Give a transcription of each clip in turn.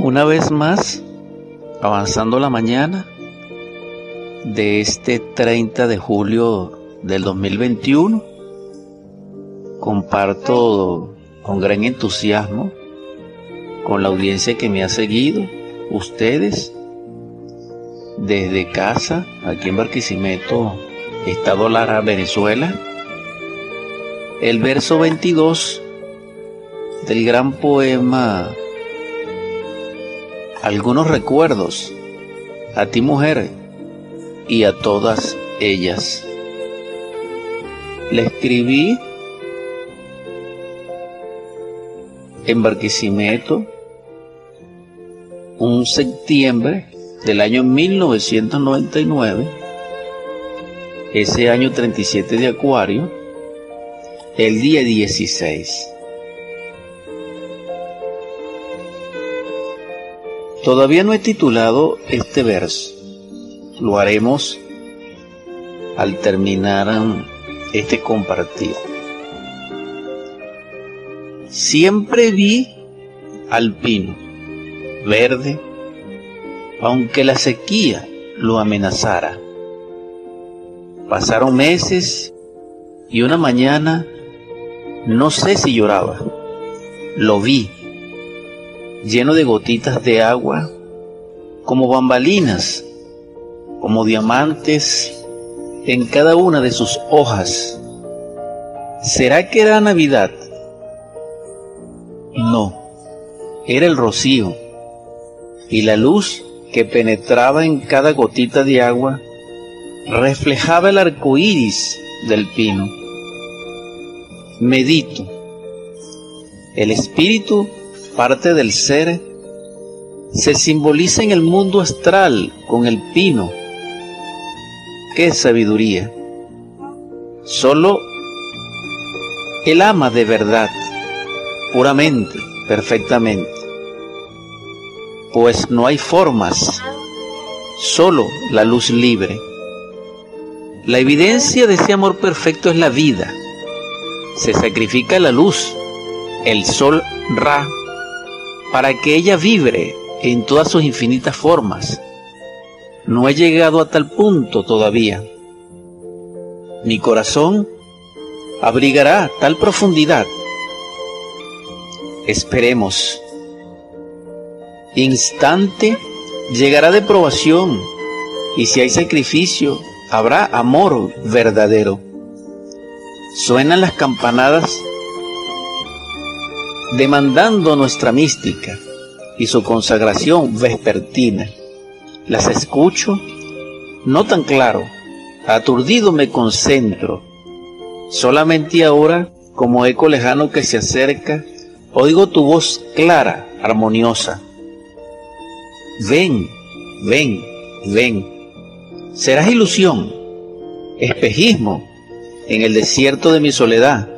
Una vez más, avanzando la mañana de este 30 de julio del 2021, comparto con gran entusiasmo con la audiencia que me ha seguido, ustedes, desde casa, aquí en Barquisimeto, Estado Lara, Venezuela, el verso 22 del gran poema Algunos recuerdos a ti mujer y a todas ellas. Le escribí en Barquisimeto un septiembre del año 1999, ese año 37 de Acuario, el día 16. Todavía no he titulado este verso. Lo haremos al terminar este compartir. Siempre vi al pino verde, aunque la sequía lo amenazara. Pasaron meses y una mañana, no sé si lloraba, lo vi, lleno de gotitas de agua, como bambalinas, como diamantes en cada una de sus hojas. ¿Será que era Navidad? No, era el rocío y la luz que penetraba en cada gotita de agua reflejaba el arco iris del pino. Medito. El espíritu, parte del ser, se simboliza en el mundo astral con el pino. ¡Qué sabiduría! Solo el ama de verdad, puramente, perfectamente pues no hay formas, solo la luz libre. La evidencia de ese amor perfecto es la vida. Se sacrifica la luz, el sol Ra, para que ella vibre en todas sus infinitas formas. No he llegado a tal punto todavía. Mi corazón abrigará tal profundidad. Esperemos instante llegará de probación, y si hay sacrificio, habrá amor verdadero. Suenan las campanadas demandando nuestra mística y su consagración vespertina. Las escucho, no tan claro, aturdido me concentro. Solamente ahora, como eco lejano que se acerca, oigo tu voz clara, armoniosa Ven, ven, ven. Serás ilusión, espejismo en el desierto de mi soledad,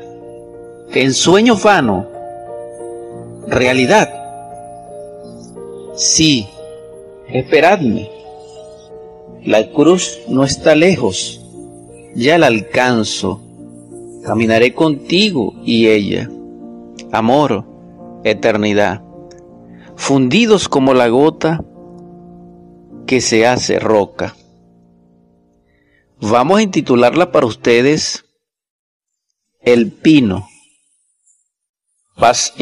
que en sueño vano, realidad. Sí, esperadme. La cruz no está lejos, ya la alcanzo. Caminaré contigo y ella. Amor, eternidad. Fundidos como la gota que se hace roca. Vamos a intitularla para ustedes El Pino. Paz